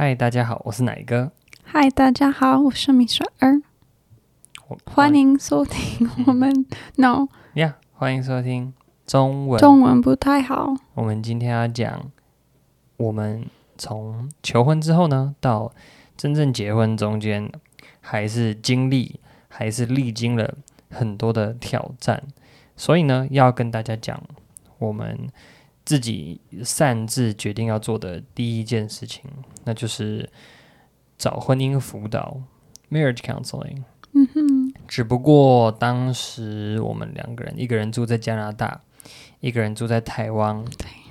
嗨，大家好，我是奶哥。嗨，大家好，我是米雪儿，欢迎收听我们 No 呀欢迎收听中文。中文不太好，我们今天要讲，我们从求婚之后呢，到真正结婚中间，还是经历，还是历经了很多的挑战。所以呢，要跟大家讲，我们自己擅自决定要做的第一件事情，那就是找婚姻辅导 （marriage counseling）。嗯哼，只不过当时我们两个人，一个人住在加拿大，一个人住在台湾，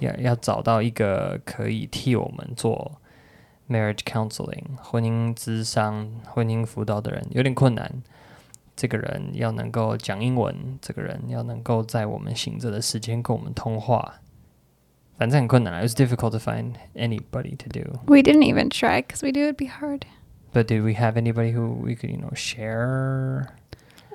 要要找到一个可以替我们做 marriage counseling 婚姻咨商、婚姻辅导的人，有点困难。这个人要能够讲英文，这个人要能够在我们醒着的时间跟我们通话，反正很困难啊。It was difficult to find anybody to do. we didn't even try because we knew it'd be hard. But did we have anybody who we could, you know, share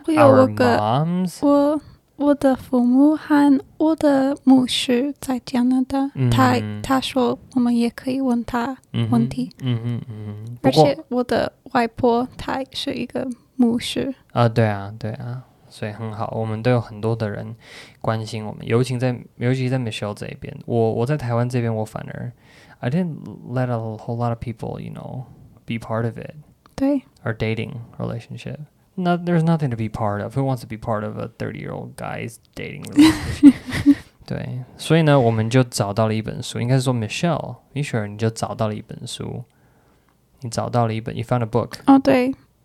我有 our 我个 moms? 我我的父母和我的牧师在加拿大，他嗯他说我们也可以问他嗯哼问题，嗯哼嗯哼，不过而且我的外婆她是一个牧师，啊，对啊，对啊， 所以很好，我们都有很多的人关心我们，尤其在尤其在 Michelle 这一边，我我在台湾这边，我反而 I didn't let a whole lot of people, you know, be part of it. 对 Our dating relationship. No, there's nothing to be part of. Who wants to be part of a thirty-year-old guy's dating relationship? 对，所以呢，我们就找到了一本书，应该是说 Michelle，米雪儿，你就找到了一本书，你找到了一本，you found a book 哦对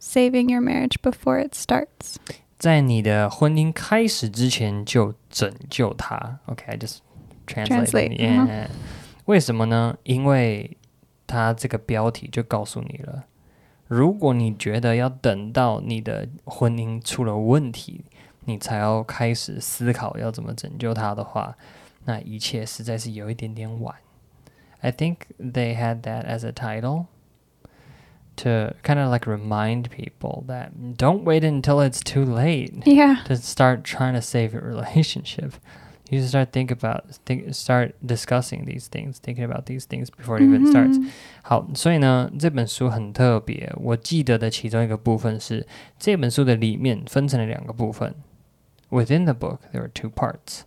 ，Saving Your Marriage Before It Starts。在你的婚姻开始之前就拯救它。OK，I、just translate. Translate， Yeah. 嗯为什么呢？因为它这个标题就告诉你了。如果你觉得要等到你的婚姻出了问题，你才要开始思考要怎么拯救它的话，那一切实在是有一点点晚。I think they had that as a title to kind of like remind people that don't wait until it's too late Yeah， to start trying to save your relationship. You just start think about think start discussing these things, thinking about these things before it even starts. 嗯好，所以呢，这本书很特别。我记得的其中一个部分是，这本书的里面分成了两个部分。Within the book, there are two parts.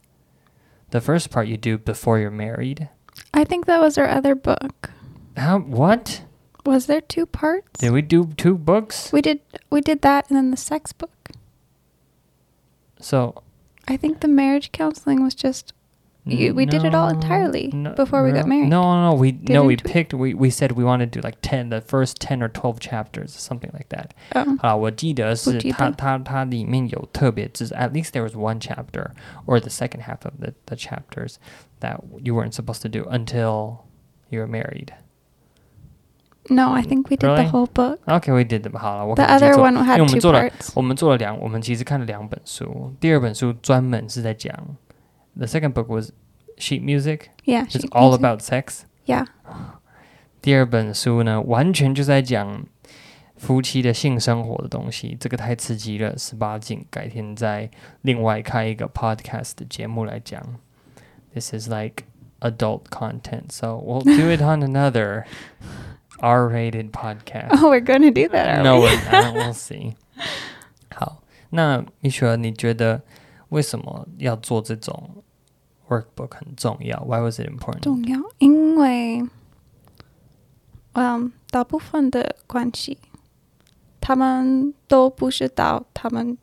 The first part you do before you're married. I think that was our other book. How? What? Was there two parts? Did we do two books? We did we did that and then the sex book. So I think the marriage counseling was just You- we did it all No, entirely no, before we got no, married. No, no, no. We no, we Didn't we? picked. We we said we wanted to do like ten, the first ten or twelve chapters, something like that. 嗯好啦，我记得是不记得它它它里面有特别至 at least there was one chapter or the second half of the the chapters that you weren't supposed to do until you were married. No, I think we did Really? the whole book. Okay, we did them. 好了，我 The 可能记 other 错 one had 因为我们 two 做了 parts. 我们做了两，我们其实看了两本书。第二本书专门是在讲，the second book was sheet music. Yeah, It's she all music. about sex. Yeah. 第二本书呢，完全就在讲夫妻的性生活的东西，这个太刺激了，十八禁，改天再另外开一个 podcast 的节目来讲。This is like adult content, so we'll do it on another R-rated podcast. Oh, we're going to do that, are no, we? we're not. We'll see. 好，那米雪儿，你觉得为什么要做这种 workbook 很重要？Why was it important? 重要，因为，嗯，大部分的关系，他们都不知道他们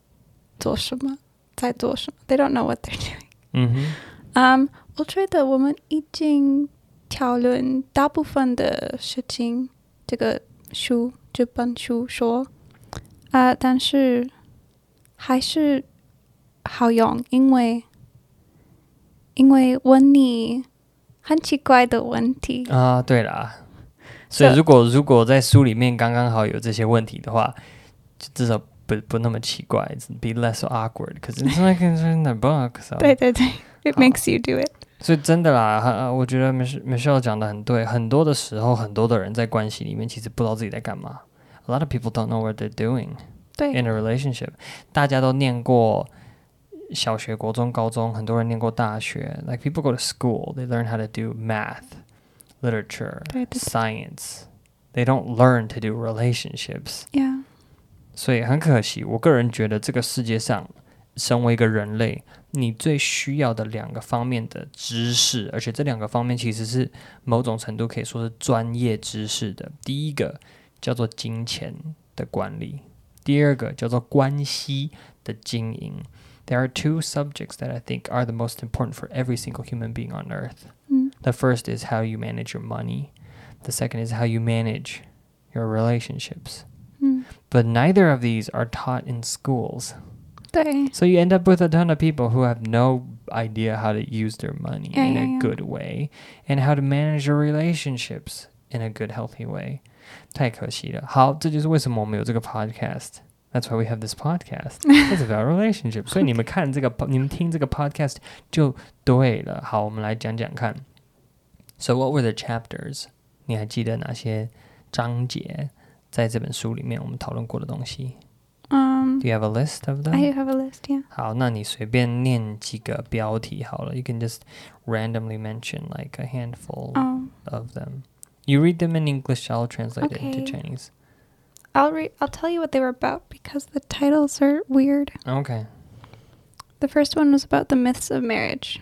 做什么，在做什么。They don't know what they're doing. 嗯哼，嗯，我觉得我们已经 讨论大部分的事情。这个书，这本书说，啊、但是还是好用，因为因为问你很奇怪的问题，啊，对啦，所以如果如果在书里面刚刚好有这些问题的话，就至少不不那么奇怪，be less awkward。可是 it's like in the book，so 对对对，it makes you do it。所以真的啦，哈我觉得 Mich Michelle 讲的很对，很多的时候，很多的人在关系里面其实不知道自己在干嘛。A lot of people don't know what they're doing 对 in a relationship。大家都念过小学、国中、高中，很多人念过大学。Like people go to school, they learn how to do math, literature, science. They don't learn to do relationships.，Yeah，所以很可惜，我个人觉得这个世界上，身为一个人类，你最需要的两个方面的知识，而且这两个方面其实是某种程度可以说是专业知识的。第一个叫做金钱的管理，第二个叫做关系的经营。There are two subjects that I think are the most important for every single human being on earth. 嗯 The first is how you manage your money. The second is how you manage your relationships. 嗯， But neither of these are taught in schools. 对 So you end up with a ton of people who have no idea how to use their money Yeah, in yeah, a yeah. good way and how to manage your relationships in a good, healthy way. 太可惜了。好，这就是为什么我们有这个 podcast. That's why we have this podcast. It's about relationships. 所以你们看这个，你们听这个 podcast 就对了。好，我们来讲讲看。So what were the chapters? 你还记得哪些章节在这本书里面我们讨论过的东西 嗯 Do you have a list of them? ，I do have a list. Yeah. 好，那你随便念几个标题好了。You can just randomly mention like a handful Um, of them. You read them in English, I'll translate it into Okay. Chinese. I'll read. I'll tell you what they were about because the titles are weird. Okay. The first one was about the myths of marriage,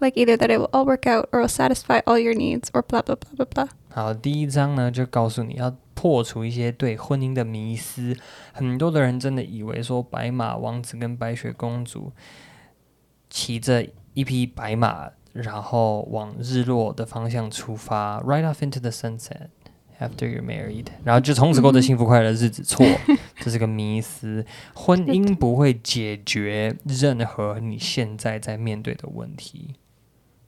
like either that it will all work out or will satisfy all your needs, or blah blah blah blah blah. 好，第一章呢就告诉你要破除一些对婚姻的迷思。很多的人真的以为说白马王子跟白雪公主骑着一匹白马，然后往日落的方向出发，right off into the sunset after you're married，然后就从此过着幸福快乐的日子。错，这是个迷思。婚姻不会解决任何你现在在面对的问题。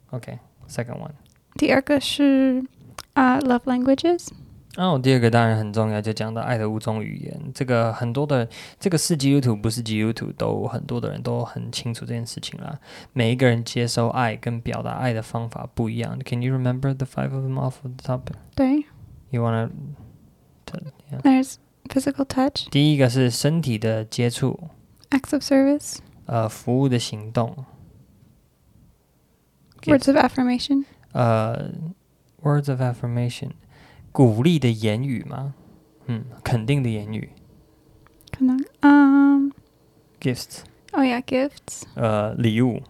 OK，second、one。第二个是uh, love languages. 哦，第二个当然很重要，就讲到爱的五种语言。这个很多的，这个是基督徒不是基督徒，都很多的人都很清楚这件事情啦。每一个人接收爱跟表达爱的方法不一样。Can you remember the five of them off of the top? 对 You wanna？ There's physical touch, 第一个是身体的接触， acts of service, 呃，服务的行动， words of affirmation, 呃 ，words of affirmation，鼓励的言语吗？嗯，肯定的言语可能 um，gifts，oh yeah gifts 呃，礼物，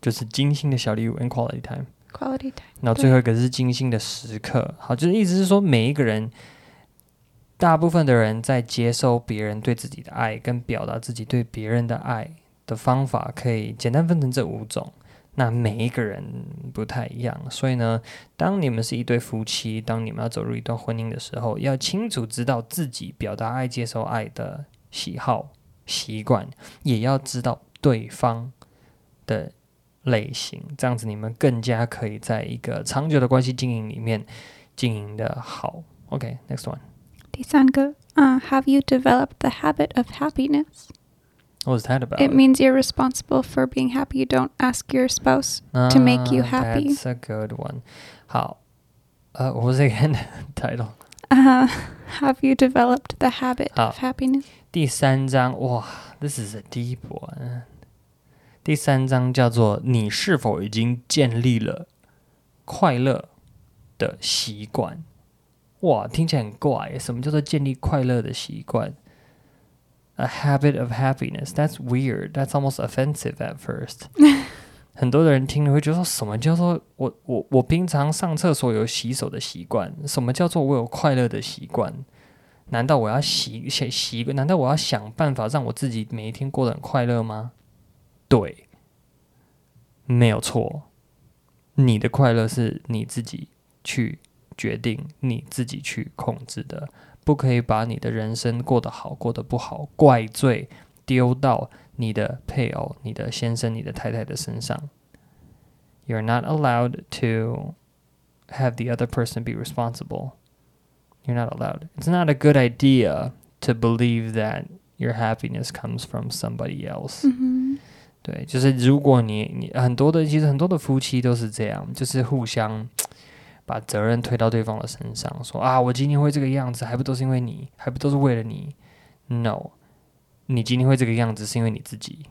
就是精心的小礼物，and quality time。quality time 然后最后一个是精心的时刻。好，就是意思是说，每一个人，大部分的人在接受别人对自己的爱跟表达自己对别人的爱的方法，可以简单分成这五种。那每一个人不太一样，所以呢，当你们是一对夫妻，当你们要走入一段婚姻的时候，要清楚知道自己表达爱、接受爱的喜好、习惯，也要知道对方的类型，这样子你们更加可以在一个长久的关系经营里面经营的好。OK，next、one。第三个 uh, have you developed the habit of happiness What was that about? it means you're responsible for being happy you don't ask your spouse to make you Ah, happy. That's a good one. 好，呃、what was it again? Title. uh, have you developed the habit of 好。 happiness 第三章，哇，this is a deep one。第三章叫做“你是否已经建立了快乐的习惯”。哇，听起来很怪耶，什么叫做建立快乐的习惯 ？A habit of happiness. That's weird. That's almost offensive at first. 很多的人听了会觉得说，什么叫做我我我平常上厕所有洗手的习惯？什么叫做我有快乐的习惯？难道我要习习习惯？难道我要想办法让我自己每一天过得很快乐吗？对，没有错。你的快乐是你自己去决定，你自己去控制的，不可以把你的人生过得好、过得不好怪罪丢到你的配偶、你的先生、你的太太的身上。You're not allowed to have the other person be responsible You're not allowed. It's not a good idea to believe that your happiness comes from somebody else. 嗯，对，就是如果你你很多的，其实很多的夫妻都是这样，就是互相把责任推到对方的身上，说啊，我今天会这个样子，还不都是因为你，还不都是为了你？No，你今天会这个样子是因为你自己，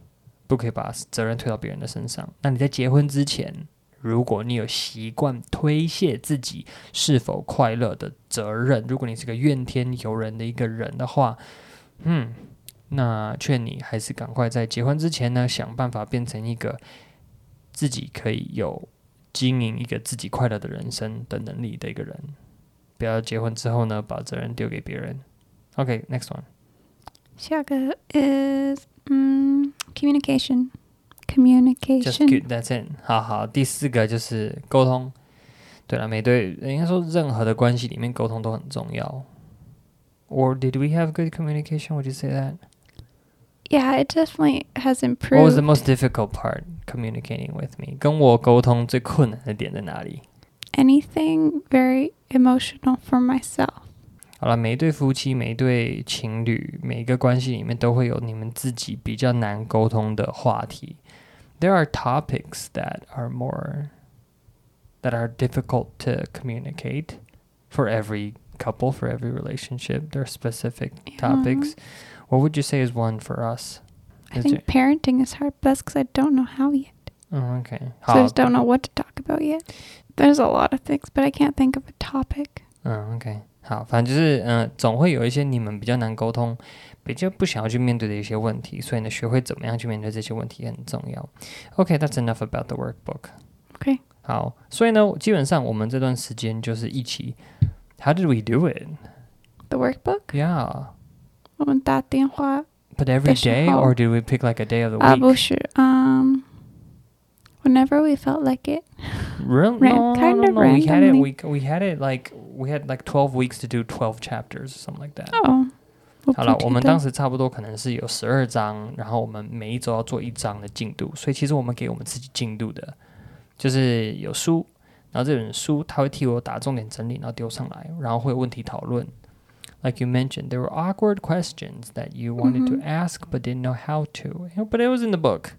不可以把责任推到别人的身上。那你在结婚之前，如果你有习惯推卸自己是否快乐的责任，如果你是个怨天尤人的一个人的话，嗯，那劝你还是赶快在结婚之前呢，想办法变成一个自己可以有经营一个自己快乐的人生的能力的一个人。不要结婚之后呢，把责任丢给别人。OK，next、one。下个 is 嗯 communication Just communication good, that's it。好好，第四个就是沟通。对了，每对应该说任何的关系里面，沟通都很重要。Or did we have good communication? Would you say that? yeah it definitely has What was the improved most difficult part communicating with me? 跟我沟通最困难的点在哪里？ anything very emotional for myself 好了，每一对夫妻、每一对情侣、每一个关系里面都会有你们自己比较难沟通的话题。There are topics that are more that are difficult to communicate for every couple, for every relationship. There are specific topics. What would you say is one for us? I Is think parenting is hard best because I don't know how yet Oh, okay. so I 好 just don't know what to talk about yet there's a lot of things but I can't think of a topic 嗯，OK，好，反正就是，嗯、总会有一些你们比较难沟通、比较不想要去面对的一些问题，所以呢，学会怎么样去面对这些问题很重要。OK，that's、enough about the workbook。 okay 好，所以呢，基本上我们这段时间就是一起。How did we do it? the workbook Yeah, 我们打电话 but every 的时 day, 候 or did we pick like a day of the 啊 week? 不是 um whenever we felt like it Real? Ran- no, no, kind no, of no. We had it. randomly. We we had it like we had like twelve weeks to do twelve chapters or something like that. 哦我好了，不记我们当得时差不多可能是有十二章，然后我们每一周要做一章的进度，所以其实我们给我们自己进度的，就是有书，然后这本书它会替我打重点整理，然后丢上来，然后会有问题讨论。 Like you mentioned, there were awkward questions that you wanted to 嗯哼 ask but didn't know how to, but it was in the book.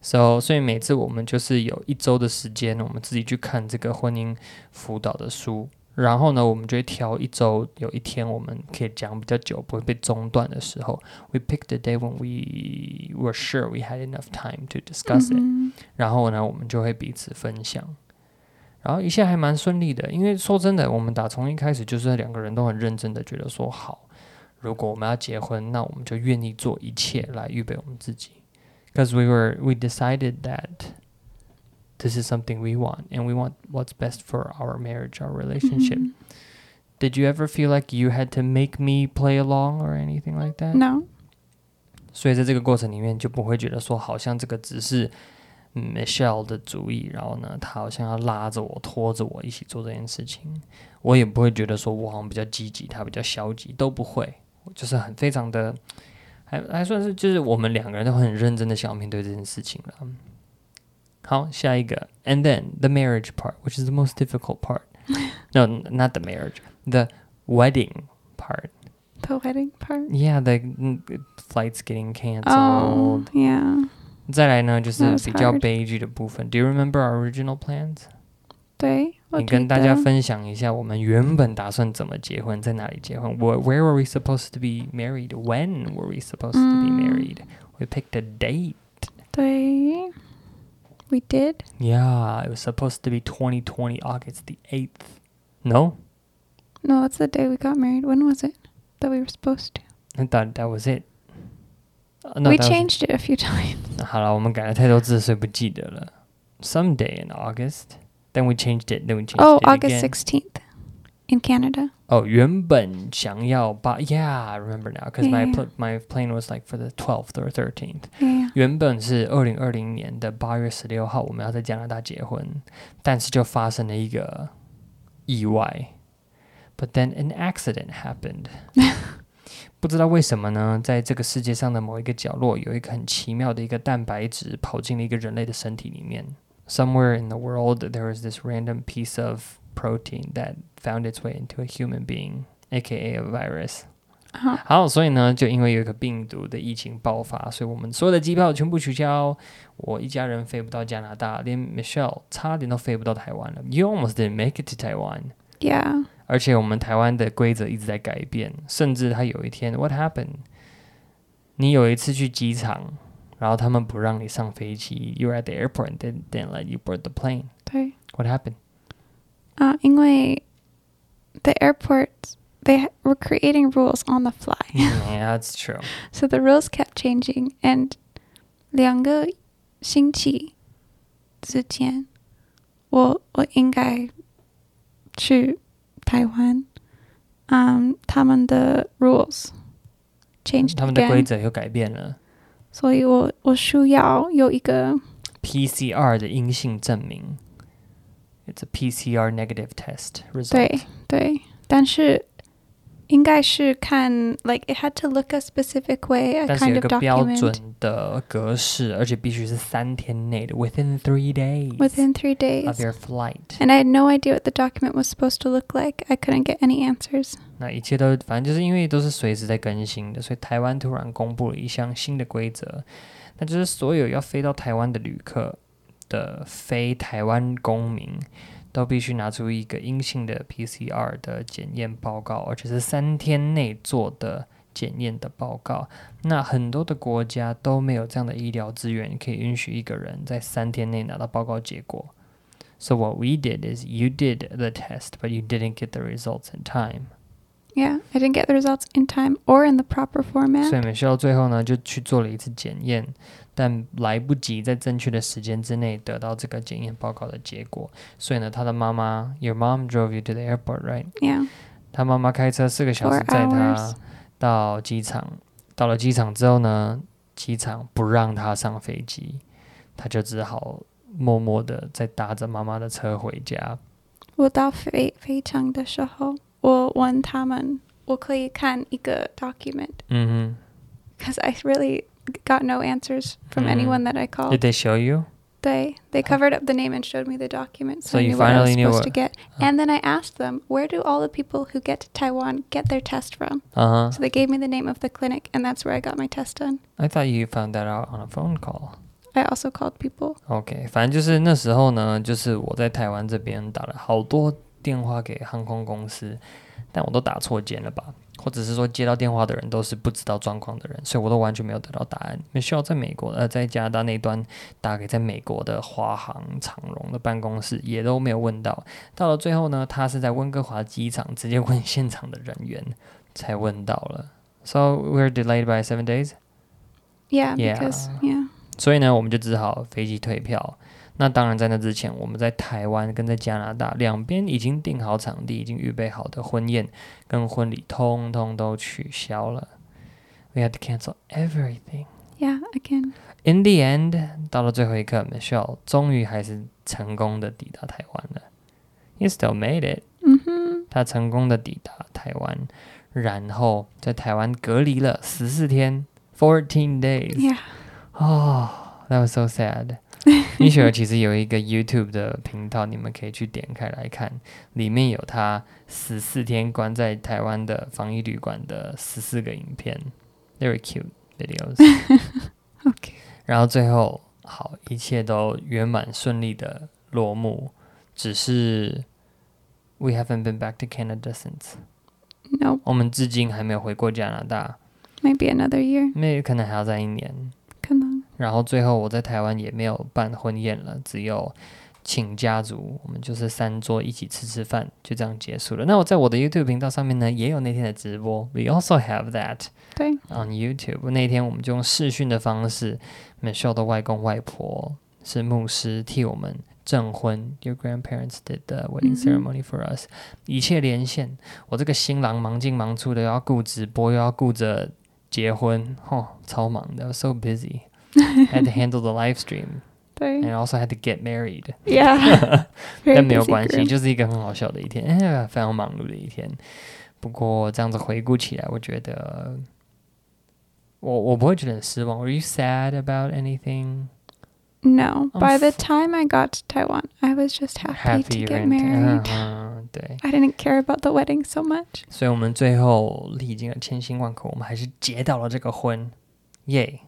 So，所以每次我们就是有一周的时间，我们自己去看这个婚姻辅导的书，然后呢，我们就会挑一周有一天我们可以讲比较久，不会被中断的时候。We picked a day when we were sure we had enough time to discuss it、嗯然后呢，我们就会彼此分享。 然后一切还蛮顺利的，因为说真的，我们打从一开始就是两个人都很认真的觉得说，好，如果我们要结婚，那我们就愿意做一切来预备我们自己。Because we were, we decided that this is something we want, and we want what's best for our marriage, our relationship. 嗯 Did you ever feel like you had to make me play along or anything like that? no 所以在这个过程里面，就不会觉得说好像这个只是嗯 Michelle 的主意，然后呢，他好像要拉着我、拖着我一起做这件事情。我也不会觉得说我好像比较积极，他比较消极，都不会。我就是很非常的，还还算是就是我们两个人都很认真的想要面对这件事情了。好，下一个，and then the marriage part, which is the most difficult part. no, not the marriage, the wedding part. the wedding part Yeah, the mm, flights getting canceled. oh yeah 再来呢，就是 That was 比较 hard. 悲剧的部分。Do you remember our original plans？对我你跟记大家得分享一下，我们原本打算怎么结婚，在哪里结婚？Where Where were we supposed to be married? When were we supposed to be 嗯 married? We picked a date. 对 we did Yeah, it was supposed to be 2020 August the 8th. No, no that's the day we got married when was it that we were supposed to I thought that was it. Uh, no, we that was- changed it a few times 好了，我们改了太多字，所以不记得了。Some day in August, then we changed it, then we changed oh it August again. 16th in Canada 哦，原本想要八，Yeah, I remember now, because my Yeah. pl- my plane was like for the twelfth or thirteenth. yeah 原本是二零二零年的八月十六号，我们要在加拿大结婚，但是就发生了一个意外。But then an accident happened. 不知道为什么呢？在这个世界上的某一个角落，有一个很奇妙的一个蛋白质跑进了一个人类的身体里面。Somewhere in the world, there was this random piece of protein that found its way into a human being, aka a virus. 好，好，所以呢，就因为有一个病毒的疫情爆发，所以我们所有的机票全部取消。我一家人飞不到加拿大，连 Michelle 差点都飞不到台湾了。You almost didn't make it to Taiwan。Yeah. 而且我们台湾的规则一直在改变，甚至他有一天，What happened？你有一次去机场，然后他们不让你上飞机，You're at the airport, then then let you board the plane. 对 What happened？啊，因为 the airports they were creating rules on the fly, yeah, that's true. so the rules kept changing. And 两个星期之前，我我应该去 台湾，嗯，他们的 rules changed 他们的规 again，则又改变了。所以我我需要有一个 PCR 的阴性证明，It's a PCR negative test result. 对对，但是 应该是看 like it had to look a specific way, a 但是 kind 有一 of 个标 document 准的格式，而且必须是三天内的，within three days within three days. of your flight。 And I had no idea what the document was supposed to look like. I couldn't get any answers. 那一切都反正就是因为都是随时在更新的，所以台湾突然公布了一项新的规则，那就是所有要飞到台湾的旅客的非台湾公民 都必须拿出一个阴性的 PCR 的检验报告，而且是三天内做的检验的报告。那很多的国家都没有这样的医疗资源，可以允许一个人在三天内拿到报告结果。So what we did is you did the test, but you didn't get the results in time. Yeah, I didn't get the results in time or in the proper 所 format. 以美秀最后呢就去做了一次检验，但来不及在正确的时间之内得到这个检验报告的结果，所以呢，他的妈妈，Your mom drove you to the airport, right？ Yeah. 他妈妈开车四个小时 Four 载 hours 他到机场，到了机场之后呢，机场不让他上飞机，他就只好默默的再搭着妈妈的车回家。我到非非常的时候， 我问他们，我可以看一个 document 嗯 because I really got no answers from Mhm. anyone that I 哼 called. ，Did they show you？ They they covered up the name and showed me the document, so, So I you knew what I was finally knew supposed to what- get. And then I asked them, where do all the people who get to Taiwan get their test from? 嗯哼 So they gave me the name of the clinic, and that's where I got my test done. I thought you found that out on a phone call. I also called people. OK，反正就是那时候呢，就是我在台湾这边打了好多 电话给航空公司，但我都打错间了吧，或者是说接到电话的人都是不知道状况的人，所以我都完全没有得到答案。Michelle 在美国呃，在加拿大那端打给在美国的华航、长荣的办公室，也都没有问到。到了最后呢，他是在温哥华机场直接问现场的人员才问到了。So we're delayed by seven days. Yeah, Yeah. because yeah. 所以呢，我们就只好飞机退票。那当然，在那之前，我们在台湾跟在加拿大两边已经订好场地，已经预备好的婚宴跟婚礼，通通都取消了。We had to cancel everything. Yeah, again. In the end，到了最后一刻，Michelle 终于还是成功的抵达台湾了。You still made it. Mhm. 他成功的抵达台湾，然后在台湾隔离了十四天，fourteen days。 Yeah. 哦、t h a t was so sad 。 米雪儿其实有一个 YouTube 的频道，你们可以去点开来看，里面有他十四天关在台湾的防疫旅馆的十四个影片，very cute videos。Okay. 然后最后好，一切都圆满顺利的落幕，只是 we haven't been back to Canada since，No, 我们至今还没有回过加拿大，maybe another year. 那可能还要再一年。然后最后我在台湾也没有办婚宴了，只有请家族，我们就是三桌一起吃吃饭，就这样结束了。那我在我的 YouTube 频道上面呢，也有那天的直播，We also have that 对 on YouTube。那天我们就用视讯的方式，Michelle 的外公外婆是牧师替我们证婚，Your grandparents did the wedding ceremony for us，、一切连线。我这个新郎忙进忙出的，又要顾直播，又要顾着结婚，吼，超忙的，so busy。I had to handle the live stream 对 and also had to get married， Yeah. Very 但没有 busy 关系， group. 就是一个很好笑的一天，哎，非常忙碌的一天。不过这样子回顾起来，我觉得我我不会觉得很失望。Were you sad about anything？ No. I'm By the f- time I got to Taiwan, I was just happy, happy to you're get in married. 嗯，对， I didn't care about the wedding so much. 所以我们最后历经了千辛万苦，我们还是结到了这个婚，耶、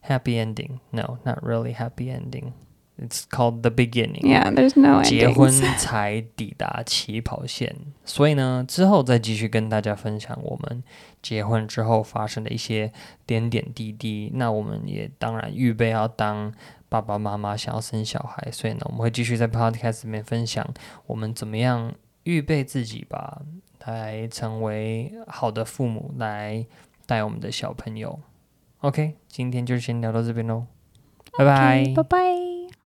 Happy ending? No, not really happy ending. It's called the beginning. Yeah, there's no 结婚.才抵达起跑线，所以呢，之后再继续跟大家分享我们结婚之后发生的一些点点滴滴。那我们也当然预备要当爸爸妈妈，想要生小孩，所以呢，我们会继续在 podcast 里面分享我们怎么样预备自己吧，来成为好的父母，来带我们的小朋友。OK，今天就先聊到这边喽，拜拜。拜拜